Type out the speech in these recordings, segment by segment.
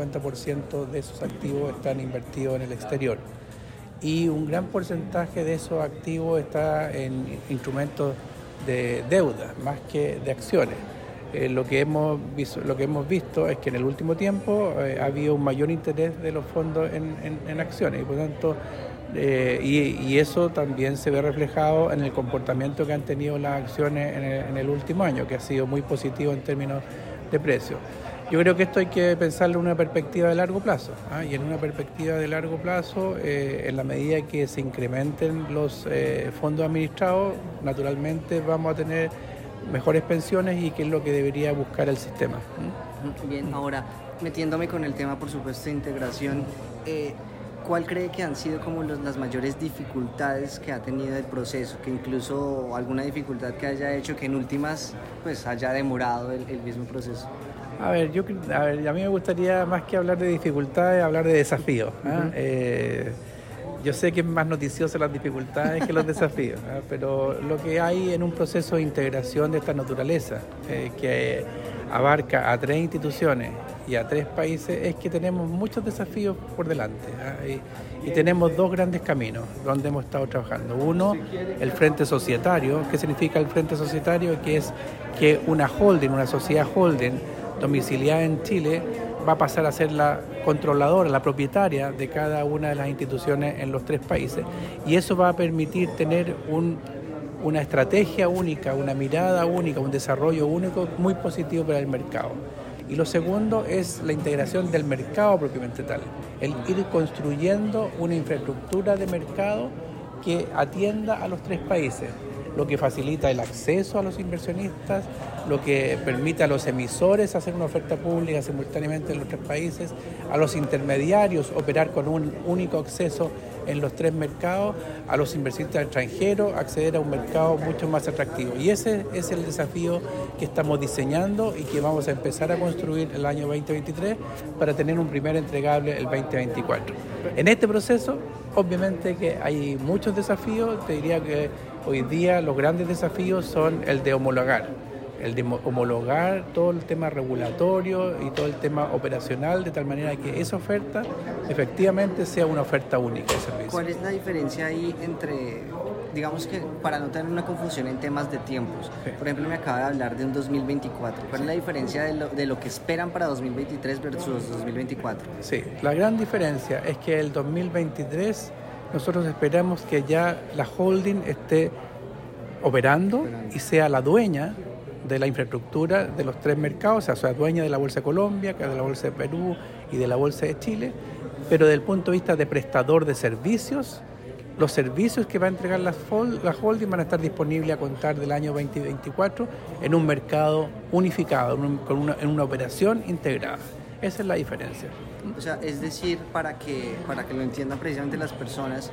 50% de esos activos están invertidos en el exterior. Y un gran porcentaje de esos activos está en instrumentos de deuda, más que de acciones. Eh, lo, que hemos visto, lo que hemos visto es que en el último tiempo eh, ha habido un mayor interés de los fondos en, acciones y por tanto eh, y, eso también se ve reflejado en el comportamiento que han tenido las acciones en el, último año, que ha sido muy positivo en términos de precios. Yo creo que esto hay que pensarlo en una perspectiva de largo plazo. ¿ah? Y en una perspectiva de largo plazo, en la medida que se incrementen los fondos administrados, naturalmente vamos a tener mejores pensiones y qué es lo que debería buscar el sistema. Bien, ahora metiéndome con el tema, por supuesto, de integración, eh, ¿cuál cree que han sido como las mayores dificultades que ha tenido el proceso? Que incluso alguna dificultad que haya hecho que en últimas pues haya demorado el, mismo proceso. A ver, yo a, ver, a mí me gustaría más que hablar de dificultades, hablar de desafíos. ¿ah? Yo sé que es más noticioso las dificultades que los desafíos, pero lo que hay en un proceso de integración de esta naturaleza, eh, que abarca a tres instituciones y a tres países, es que tenemos muchos desafíos por delante. Y, y, tenemos dos grandes caminos donde hemos estado trabajando. Uno, el frente societario. ¿Qué significa el frente societario? Que es que una holding, una sociedad holding domiciliada en Chile, va a pasar a ser la controladora, la propietaria de cada una de las instituciones en los tres países. Y eso va a permitir tener una estrategia única, una mirada única, un desarrollo único muy positivo para el mercado. Y lo segundo es la integración del mercado propiamente tal, el ir construyendo una infraestructura de mercado que atienda a los tres países lo que facilita el acceso a los inversionistas, lo que permite a los emisores hacer una oferta pública simultáneamente en los tres países, a los intermediarios operar con un único acceso en los tres mercados, a los inversionistas extranjeros acceder a un mercado mucho más atractivo. Y ese es el desafío que estamos diseñando y que vamos a empezar a construir el año 2023 para tener un primer entregable el 2024. En este proceso, obviamente que hay muchos desafíos, te diría que Hoy día los grandes desafíos son el de homologar, el de homologar todo el tema regulatorio y todo el tema operacional de tal manera que esa oferta efectivamente sea una oferta única de servicio. ¿Cuál es la diferencia ahí entre, digamos que para no tener una confusión en temas de tiempos? Por ejemplo, me acaba de hablar de un 2024. ¿Cuál es la diferencia de lo, de lo que esperan para 2023 versus 2024? Sí, la gran diferencia es que el 2023 nosotros esperamos que ya la holding esté operando y sea la dueña de la infraestructura de los tres mercados, o sea, dueña de la Bolsa de Colombia, de la Bolsa de Perú y de la Bolsa de Chile, pero desde el punto de vista de prestador de servicios, los servicios que va a entregar la, holding van a estar disponibles a contar del año 2024 en un mercado unificado, en una operación integrada. Esa es la diferencia. O sea, es decir, para que, para que lo entiendan precisamente las personas,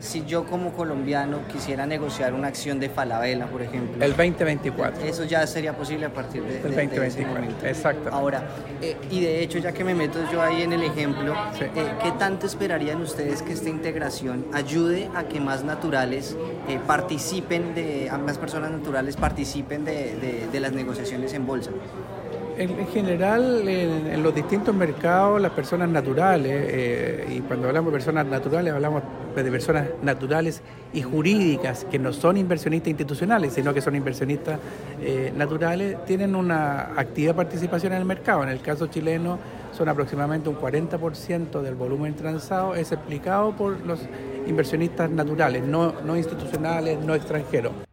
si yo como colombiano quisiera negociar una acción de Falabella, por ejemplo. El 2024. Eso ya sería posible a partir de, el 2024. Exacto. Ahora, eh, y de hecho, ya que me meto yo ahí en el ejemplo, eh, ¿qué tanto esperarían ustedes que esta integración ayude a que más naturales eh, participen, de, a más personas naturales participen de, de las negociaciones en bolsa? En, general, en, los distintos mercados, las personas naturales, eh, y cuando hablamos de personas naturales, hablamos de personas naturales y jurídicas, que no son inversionistas institucionales, sino que son inversionistas eh, naturales, tienen una activa participación en el mercado. En el caso chileno, son aproximadamente un 40% del volumen transado, es explicado por los inversionistas naturales, no, no institucionales, no extranjeros.